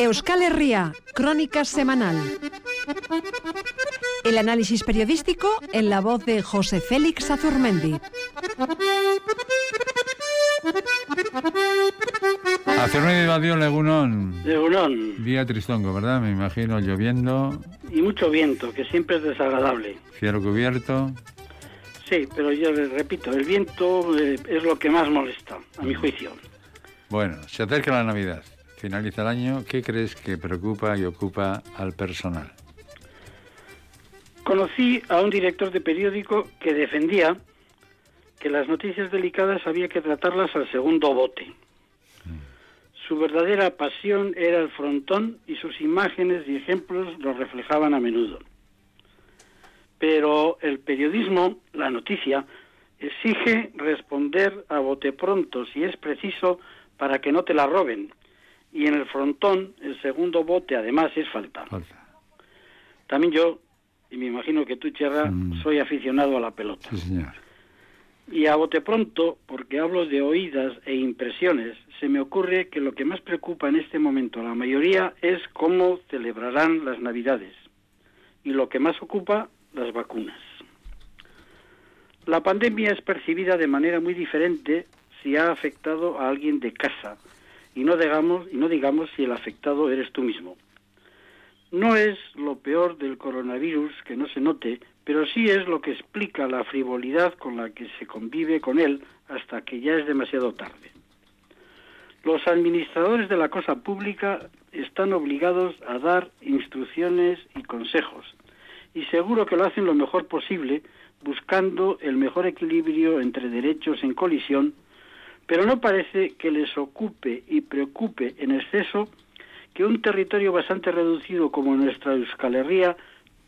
Euskal Herria, Crónica Semanal. El análisis periodístico en la voz de José Félix Azurmendi. Azurmendi Badio Legunón. Legunón. Día tristongo, ¿verdad? Me imagino lloviendo. Y mucho viento, que siempre es desagradable. Cielo cubierto. Sí, pero yo les repito, el viento eh, es lo que más molesta, a mi juicio. Bueno, se acerca la Navidad. Finaliza el año. ¿Qué crees que preocupa y ocupa al personal? Conocí a un director de periódico que defendía que las noticias delicadas había que tratarlas al segundo bote. Su verdadera pasión era el frontón y sus imágenes y ejemplos lo reflejaban a menudo. Pero el periodismo, la noticia, exige responder a bote pronto si es preciso para que no te la roben y en el frontón el segundo bote además es falta. También yo, y me imagino que tú, Cherra, Mm. soy aficionado a la pelota. Sí, señor. Y a bote pronto, porque hablo de oídas e impresiones, se me ocurre que lo que más preocupa en este momento a la mayoría es cómo celebrarán las Navidades. Y lo que más ocupa, las vacunas. La pandemia es percibida de manera muy diferente si ha afectado a alguien de casa y no digamos, y no digamos si el afectado eres tú mismo. No es lo peor del coronavirus que no se note, pero sí es lo que explica la frivolidad con la que se convive con él hasta que ya es demasiado tarde. Los administradores de la cosa pública están obligados a dar instrucciones y consejos, y seguro que lo hacen lo mejor posible, buscando el mejor equilibrio entre derechos en colisión, pero no parece que les ocupe y preocupe en exceso que un territorio bastante reducido como nuestra Euskal Herria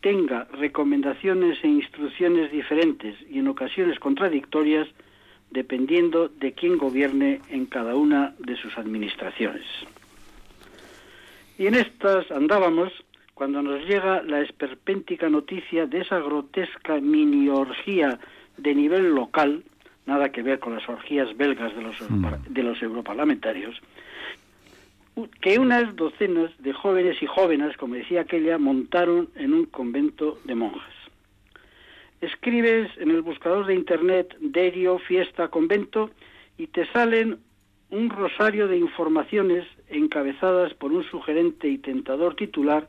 tenga recomendaciones e instrucciones diferentes y en ocasiones contradictorias dependiendo de quién gobierne en cada una de sus administraciones. Y en estas andábamos cuando nos llega la esperpéntica noticia de esa grotesca mini orgía de nivel local, nada que ver con las orgías belgas de los, de los europarlamentarios, que unas docenas de jóvenes y jóvenes, como decía aquella, montaron en un convento de monjas. Escribes en el buscador de internet Derio, fiesta, convento y te salen un rosario de informaciones encabezadas por un sugerente y tentador titular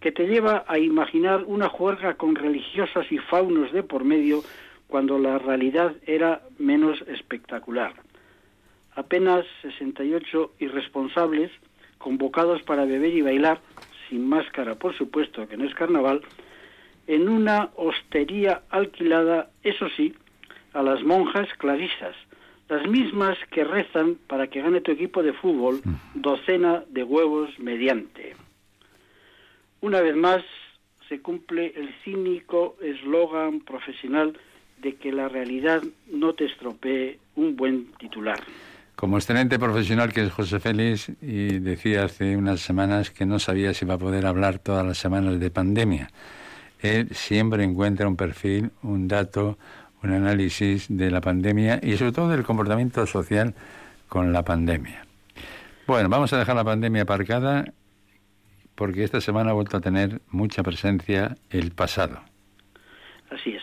que te lleva a imaginar una juerga con religiosas y faunos de por medio cuando la realidad era menos espectacular apenas 68 irresponsables convocados para beber y bailar, sin máscara por supuesto, que no es carnaval, en una hostería alquilada, eso sí, a las monjas clarisas, las mismas que rezan para que gane tu equipo de fútbol docena de huevos mediante. Una vez más se cumple el cínico eslogan profesional de que la realidad no te estropee un buen titular. Como excelente profesional que es José Félix, y decía hace unas semanas que no sabía si iba a poder hablar todas las semanas de pandemia. Él siempre encuentra un perfil, un dato, un análisis de la pandemia y sobre todo del comportamiento social con la pandemia. Bueno, vamos a dejar la pandemia aparcada porque esta semana ha vuelto a tener mucha presencia el pasado. Así es.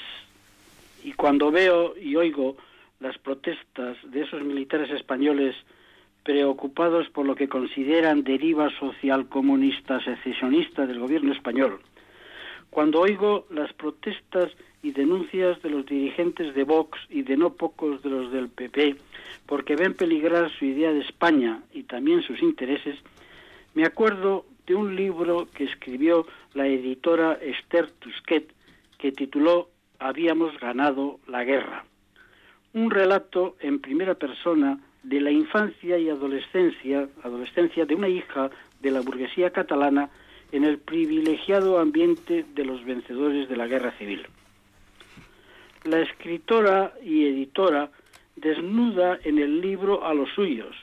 Y cuando veo y oigo las protestas de esos militares españoles preocupados por lo que consideran deriva social comunista secesionista del gobierno español. Cuando oigo las protestas y denuncias de los dirigentes de Vox y de no pocos de los del PP porque ven peligrar su idea de España y también sus intereses, me acuerdo de un libro que escribió la editora Esther Tusquet que tituló Habíamos ganado la guerra un relato en primera persona de la infancia y adolescencia, adolescencia de una hija de la burguesía catalana en el privilegiado ambiente de los vencedores de la guerra civil. La escritora y editora desnuda en el libro a los suyos,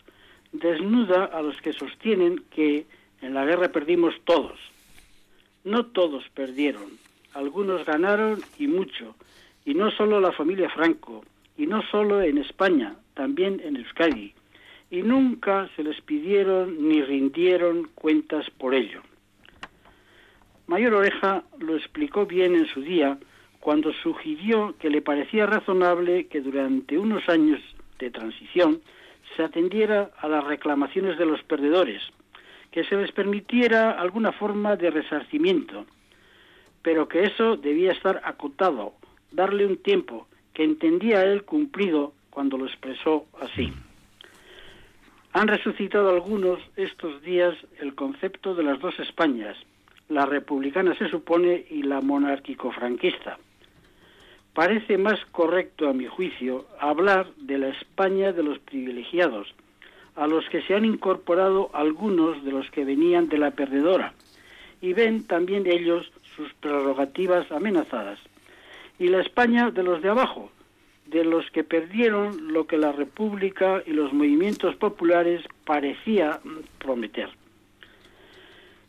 desnuda a los que sostienen que en la guerra perdimos todos. No todos perdieron, algunos ganaron y mucho, y no solo la familia Franco, y no solo en España, también en Euskadi, y nunca se les pidieron ni rindieron cuentas por ello. Mayor Oreja lo explicó bien en su día cuando sugirió que le parecía razonable que durante unos años de transición se atendiera a las reclamaciones de los perdedores, que se les permitiera alguna forma de resarcimiento, pero que eso debía estar acotado, darle un tiempo que entendía él cumplido cuando lo expresó así. Han resucitado algunos estos días el concepto de las dos Españas, la republicana se supone y la monárquico-franquista. Parece más correcto, a mi juicio, hablar de la España de los privilegiados, a los que se han incorporado algunos de los que venían de la perdedora, y ven también ellos sus prerrogativas amenazadas, y la España de los de abajo, de los que perdieron lo que la República y los movimientos populares parecía prometer.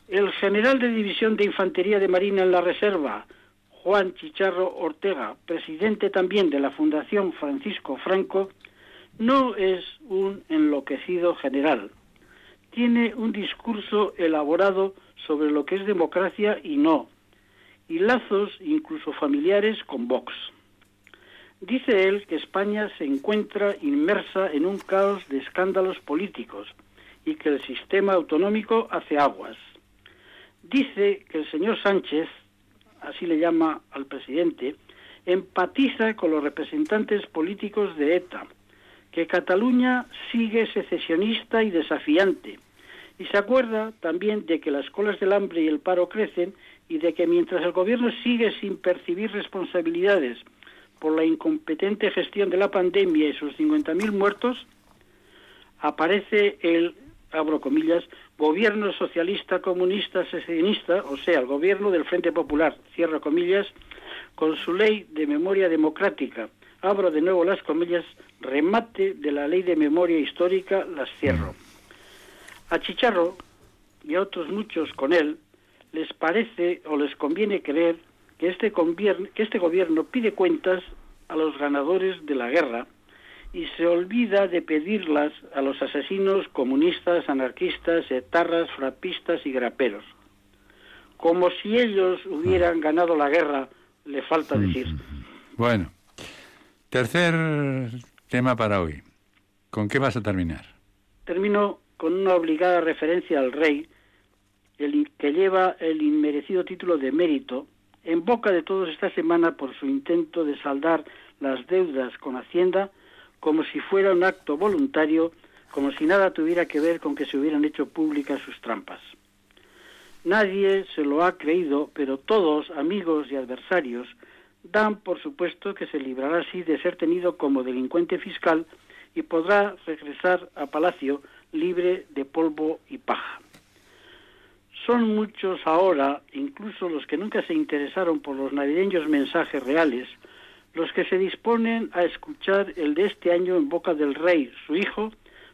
El general de División de Infantería de Marina en la Reserva, Juan Chicharro Ortega, presidente también de la Fundación Francisco Franco, no es un enloquecido general. Tiene un discurso elaborado sobre lo que es democracia y no, y lazos incluso familiares con Vox. Dice él que España se encuentra inmersa en un caos de escándalos políticos y que el sistema autonómico hace aguas dice que el señor Sánchez, así le llama al presidente, empatiza con los representantes políticos de ETA, que Cataluña sigue secesionista y desafiante, y se acuerda también de que las colas del hambre y el paro crecen y de que mientras el gobierno sigue sin percibir responsabilidades por la incompetente gestión de la pandemia y sus 50.000 muertos, aparece el, abro comillas, gobierno socialista, comunista, secesionista, o sea, el gobierno del Frente Popular, cierro comillas, con su ley de memoria democrática, abro de nuevo las comillas, remate de la ley de memoria histórica, las cierro. A Chicharro y a otros muchos con él les parece o les conviene creer que este, que este gobierno pide cuentas a los ganadores de la guerra, y se olvida de pedirlas a los asesinos comunistas, anarquistas, etarras, frapistas y graperos. Como si ellos hubieran ganado la guerra, le falta decir. Bueno, tercer tema para hoy. ¿Con qué vas a terminar? Termino con una obligada referencia al rey, el que lleva el inmerecido título de mérito, en boca de todos esta semana por su intento de saldar las deudas con Hacienda como si fuera un acto voluntario, como si nada tuviera que ver con que se hubieran hecho públicas sus trampas. Nadie se lo ha creído, pero todos, amigos y adversarios, dan por supuesto que se librará así de ser tenido como delincuente fiscal y podrá regresar a Palacio libre de polvo y paja. Son muchos ahora, incluso los que nunca se interesaron por los navideños mensajes reales, los que se disponen a escuchar el de este año en boca del rey, su hijo,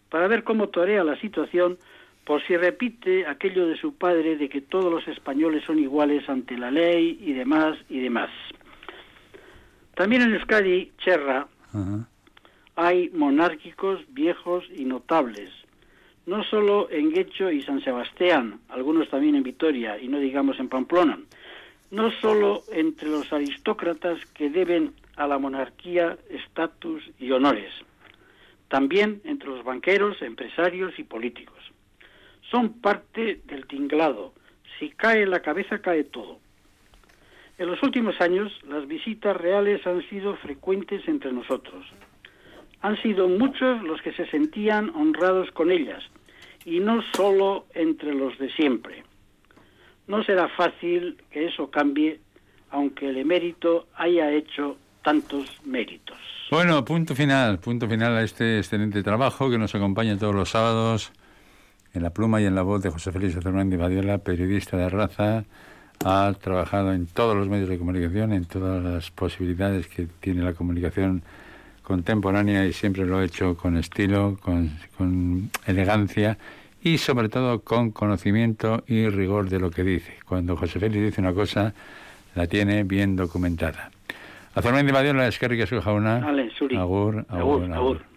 para ver cómo torea la situación por si repite aquello de su padre de que todos los españoles son iguales ante la ley y demás y demás. También en Euskadi, Cherra, hay monárquicos viejos y notables, no solo en Guecho y San Sebastián, algunos también en Vitoria y no digamos en Pamplona, no solo entre los aristócratas que deben a la monarquía estatus y honores, también entre los banqueros, empresarios y políticos. Son parte del tinglado. Si cae la cabeza, cae todo. En los últimos años, las visitas reales han sido frecuentes entre nosotros. Han sido muchos los que se sentían honrados con ellas, y no solo entre los de siempre. No será fácil que eso cambie, aunque el emérito haya hecho tantos méritos. Bueno, punto final, punto final a este excelente trabajo que nos acompaña todos los sábados en la pluma y en la voz de José Félix Fernández Badiola, periodista de raza. Ha trabajado en todos los medios de comunicación, en todas las posibilidades que tiene la comunicación contemporánea y siempre lo ha hecho con estilo, con, con elegancia y sobre todo con conocimiento y rigor de lo que dice. Cuando José Félix dice una cosa, la tiene bien documentada. Azormendi badiola eskerrik asko jauna. Zuri. Agur, agur, agur. agur.